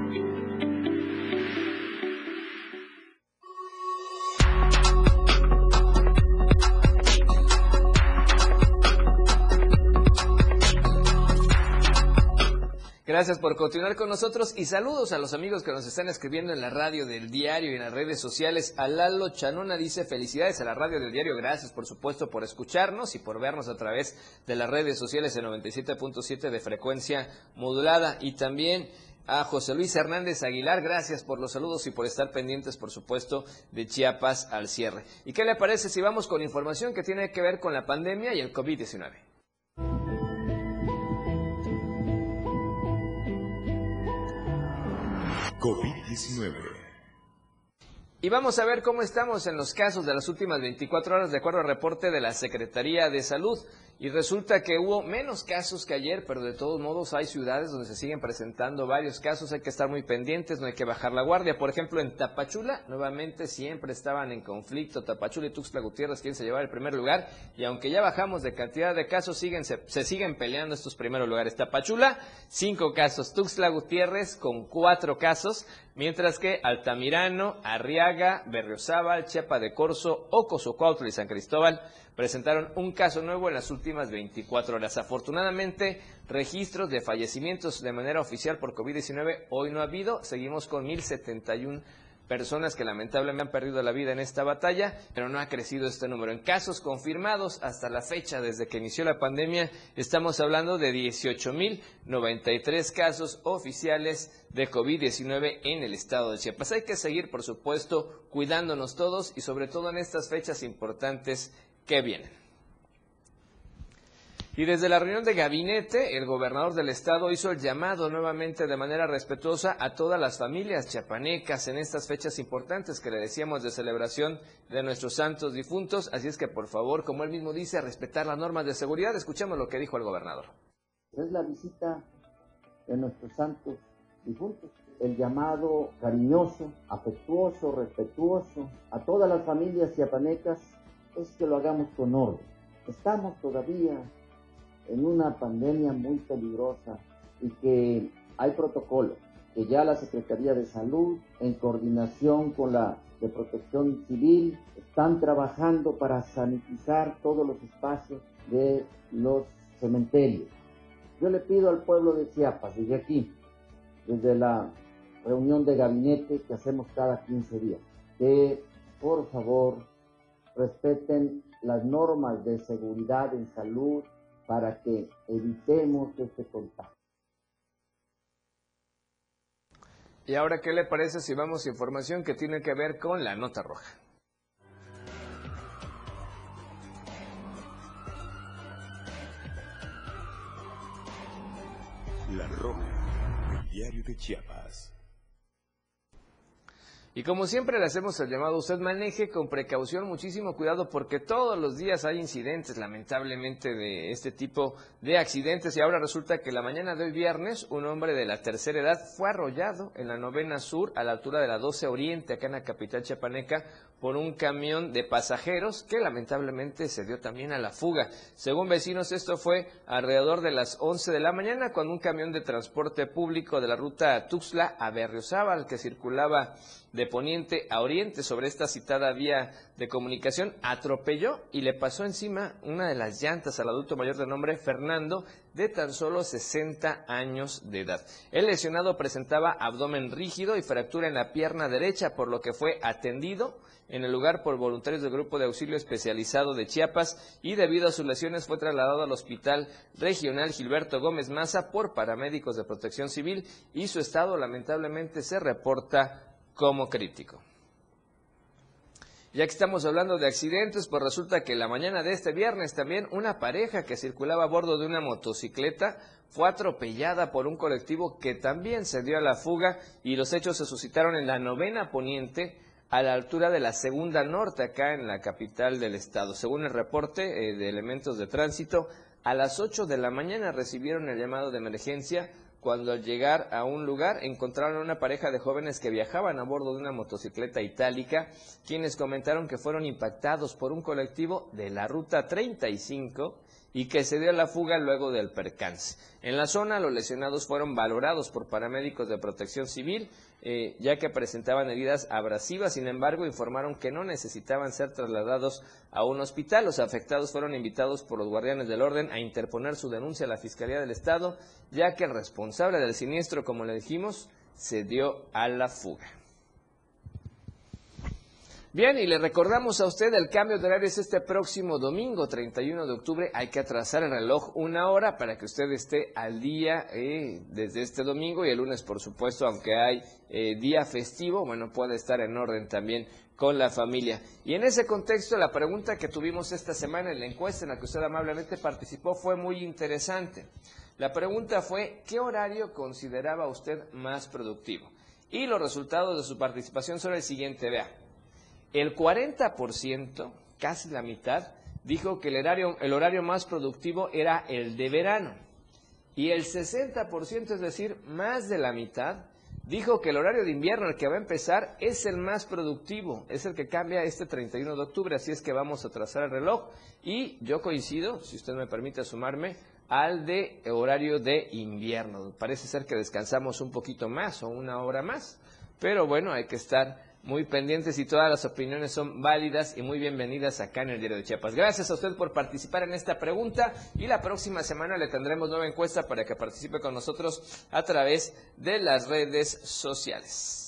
Gracias por continuar con nosotros y saludos a los amigos que nos están escribiendo en la radio del diario y en las redes sociales. A Lalo Chanona dice felicidades a la radio del diario, gracias por supuesto por escucharnos y por vernos a través de las redes sociales en 97.7 de frecuencia modulada y también a José Luis Hernández Aguilar, gracias por los saludos y por estar pendientes, por supuesto, de Chiapas al cierre. ¿Y qué le parece si vamos con información que tiene que ver con la pandemia y el COVID-19? COVID-19. Y vamos a ver cómo estamos en los casos de las últimas 24 horas de acuerdo al reporte de la Secretaría de Salud. Y resulta que hubo menos casos que ayer, pero de todos modos hay ciudades donde se siguen presentando varios casos. Hay que estar muy pendientes, no hay que bajar la guardia. Por ejemplo, en Tapachula, nuevamente siempre estaban en conflicto. Tapachula y Tuxtla Gutiérrez quieren se llevar el primer lugar. Y aunque ya bajamos de cantidad de casos, siguen, se, se siguen peleando estos primeros lugares. Tapachula, cinco casos. Tuxtla Gutiérrez con cuatro casos. Mientras que Altamirano, Arriaga, Berriozábal, Chiapa de Corzo, Ocosocuautla y San Cristóbal presentaron un caso nuevo en las últimas 24 horas. Afortunadamente, registros de fallecimientos de manera oficial por COVID-19 hoy no ha habido. Seguimos con 1.071 personas que lamentablemente han perdido la vida en esta batalla, pero no ha crecido este número. En casos confirmados hasta la fecha, desde que inició la pandemia, estamos hablando de 18.093 casos oficiales de COVID-19 en el estado de Chiapas. Hay que seguir, por supuesto, cuidándonos todos y sobre todo en estas fechas importantes que vienen. Y desde la reunión de gabinete, el gobernador del estado hizo el llamado nuevamente de manera respetuosa a todas las familias chiapanecas en estas fechas importantes que le decíamos de celebración de nuestros santos difuntos. Así es que, por favor, como él mismo dice, a respetar las normas de seguridad. Escuchemos lo que dijo el gobernador. Es la visita de nuestros santos difuntos. El llamado cariñoso, afectuoso, respetuoso a todas las familias chiapanecas es que lo hagamos con orden. Estamos todavía en una pandemia muy peligrosa y que hay protocolos, que ya la Secretaría de Salud, en coordinación con la de Protección Civil, están trabajando para sanitizar todos los espacios de los cementerios. Yo le pido al pueblo de Chiapas, desde aquí, desde la reunión de gabinete que hacemos cada 15 días, que por favor respeten las normas de seguridad en salud para que evitemos este contagio. Y ahora, ¿qué le parece si vamos a información que tiene que ver con la nota roja? La Roja, el diario de Chiapas. Y como siempre le hacemos el llamado, usted maneje con precaución, muchísimo cuidado, porque todos los días hay incidentes, lamentablemente, de este tipo de accidentes. Y ahora resulta que la mañana de hoy viernes, un hombre de la tercera edad fue arrollado en la novena sur, a la altura de la 12 Oriente, acá en la capital chiapaneca, por un camión de pasajeros que lamentablemente se dio también a la fuga. Según vecinos, esto fue alrededor de las 11 de la mañana cuando un camión de transporte público de la ruta Tuxtla a Berriozábal que circulaba de poniente a oriente sobre esta citada vía de comunicación atropelló y le pasó encima una de las llantas al adulto mayor de nombre Fernando de tan solo 60 años de edad. El lesionado presentaba abdomen rígido y fractura en la pierna derecha, por lo que fue atendido en el lugar por voluntarios del Grupo de Auxilio Especializado de Chiapas y debido a sus lesiones fue trasladado al Hospital Regional Gilberto Gómez Maza por paramédicos de protección civil y su estado lamentablemente se reporta como crítico. Ya que estamos hablando de accidentes, pues resulta que la mañana de este viernes también una pareja que circulaba a bordo de una motocicleta fue atropellada por un colectivo que también se dio a la fuga y los hechos se suscitaron en la novena poniente a la altura de la segunda norte acá en la capital del estado. Según el reporte eh, de elementos de tránsito, a las 8 de la mañana recibieron el llamado de emergencia cuando al llegar a un lugar encontraron a una pareja de jóvenes que viajaban a bordo de una motocicleta itálica, quienes comentaron que fueron impactados por un colectivo de la ruta 35 y que se dio la fuga luego del percance. En la zona los lesionados fueron valorados por paramédicos de protección civil, eh, ya que presentaban heridas abrasivas, sin embargo informaron que no necesitaban ser trasladados a un hospital. Los afectados fueron invitados por los guardianes del orden a interponer su denuncia a la Fiscalía del Estado, ya que el responsable del siniestro, como le dijimos, se dio a la fuga. Bien, y le recordamos a usted el cambio de horarios este próximo domingo, 31 de octubre. Hay que atrasar el reloj una hora para que usted esté al día eh, desde este domingo y el lunes, por supuesto, aunque hay eh, día festivo, bueno, puede estar en orden también con la familia. Y en ese contexto, la pregunta que tuvimos esta semana en la encuesta en la que usted amablemente participó fue muy interesante. La pregunta fue, ¿qué horario consideraba usted más productivo? Y los resultados de su participación son el siguiente, vea. El 40%, casi la mitad, dijo que el horario, más productivo era el de verano. Y el 60%, es decir, más de la mitad, dijo que el horario de invierno, el que va a empezar, es el más productivo, es el que cambia este 31 de octubre, así es que vamos a trazar el reloj. Y yo coincido, si usted me permite sumarme, al de horario de invierno. Parece ser que descansamos un poquito más o una hora más, pero bueno, hay que estar muy pendientes y todas las opiniones son válidas y muy bienvenidas acá en el Diario de Chiapas. Gracias a usted por participar en esta pregunta y la próxima semana le tendremos nueva encuesta para que participe con nosotros a través de las redes sociales.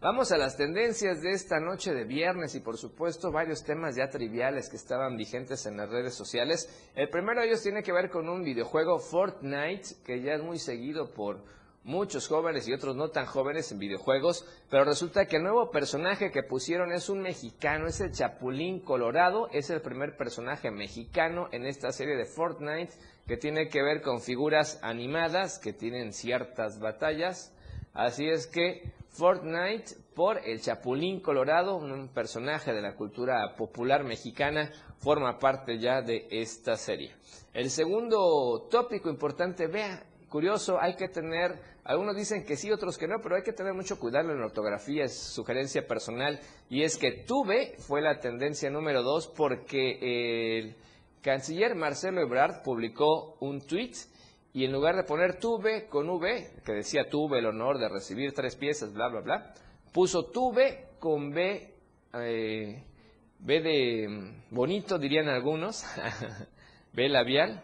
Vamos a las tendencias de esta noche de viernes y por supuesto varios temas ya triviales que estaban vigentes en las redes sociales. El primero de ellos tiene que ver con un videojuego Fortnite que ya es muy seguido por muchos jóvenes y otros no tan jóvenes en videojuegos, pero resulta que el nuevo personaje que pusieron es un mexicano, es el Chapulín Colorado, es el primer personaje mexicano en esta serie de Fortnite que tiene que ver con figuras animadas que tienen ciertas batallas. Así es que Fortnite por el Chapulín Colorado, un personaje de la cultura popular mexicana, forma parte ya de esta serie. El segundo tópico importante, vea, curioso, hay que tener algunos dicen que sí, otros que no, pero hay que tener mucho cuidado en la ortografía, es sugerencia personal. Y es que tuve fue la tendencia número dos porque el canciller Marcelo Ebrard publicó un tweet y en lugar de poner tuve con V, que decía tuve el honor de recibir tres piezas, bla, bla, bla, puso tuve con B, eh, B de bonito, dirían algunos, B labial.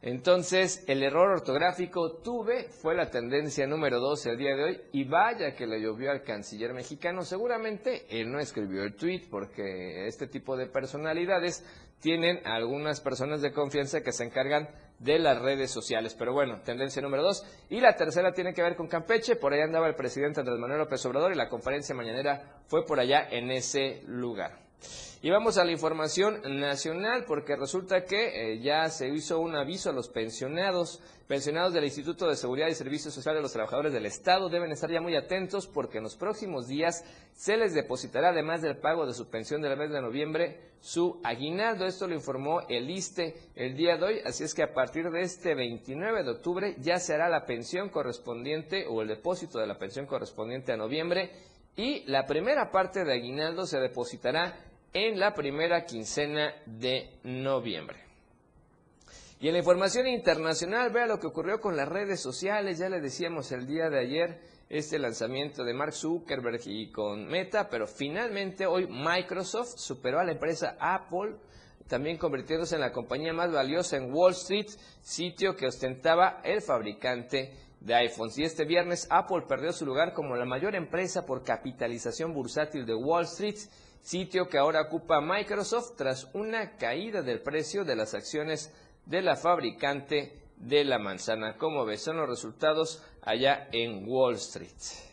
Entonces, el error ortográfico tuve fue la tendencia número 12 el día de hoy y vaya que le llovió al canciller mexicano. Seguramente él no escribió el tweet porque este tipo de personalidades tienen algunas personas de confianza que se encargan de las redes sociales. Pero bueno, tendencia número dos. Y la tercera tiene que ver con Campeche. Por ahí andaba el presidente Andrés Manuel López Obrador y la conferencia mañanera fue por allá en ese lugar. Y vamos a la información nacional porque resulta que eh, ya se hizo un aviso a los pensionados, pensionados del Instituto de Seguridad y Servicios Sociales de los Trabajadores del Estado. Deben estar ya muy atentos porque en los próximos días se les depositará, además del pago de su pensión del mes de noviembre, su aguinaldo. Esto lo informó el ISTE el día de hoy, así es que a partir de este 29 de octubre ya se hará la pensión correspondiente o el depósito de la pensión correspondiente a noviembre y la primera parte de aguinaldo se depositará en la primera quincena de noviembre. Y en la información internacional, vea lo que ocurrió con las redes sociales, ya le decíamos el día de ayer este lanzamiento de Mark Zuckerberg y con Meta, pero finalmente hoy Microsoft superó a la empresa Apple, también convirtiéndose en la compañía más valiosa en Wall Street, sitio que ostentaba el fabricante de iPhones. Y este viernes Apple perdió su lugar como la mayor empresa por capitalización bursátil de Wall Street sitio que ahora ocupa Microsoft tras una caída del precio de las acciones de la fabricante de la manzana. Como ves, son los resultados allá en Wall Street.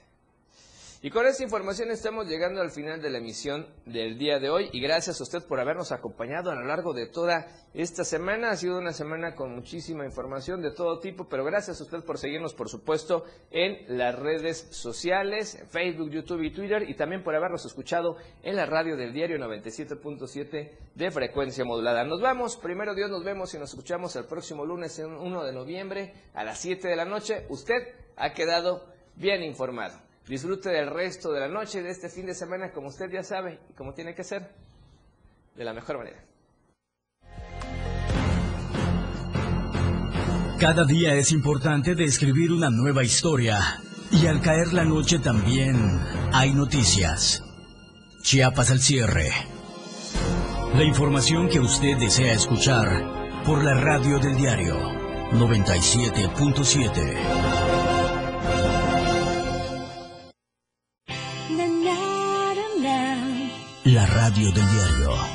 Y con esta información estamos llegando al final de la emisión del día de hoy y gracias a usted por habernos acompañado a lo largo de toda esta semana. Ha sido una semana con muchísima información de todo tipo, pero gracias a usted por seguirnos, por supuesto, en las redes sociales, Facebook, YouTube y Twitter y también por habernos escuchado en la radio del diario 97.7 de frecuencia modulada. Nos vamos, primero Dios nos vemos y nos escuchamos el próximo lunes, 1 de noviembre a las 7 de la noche. Usted ha quedado bien informado. Disfrute del resto de la noche de este fin de semana como usted ya sabe y como tiene que ser, de la mejor manera. Cada día es importante de escribir una nueva historia y al caer la noche también hay noticias. Chiapas al cierre. La información que usted desea escuchar por la radio del diario 97.7. La radio del diario.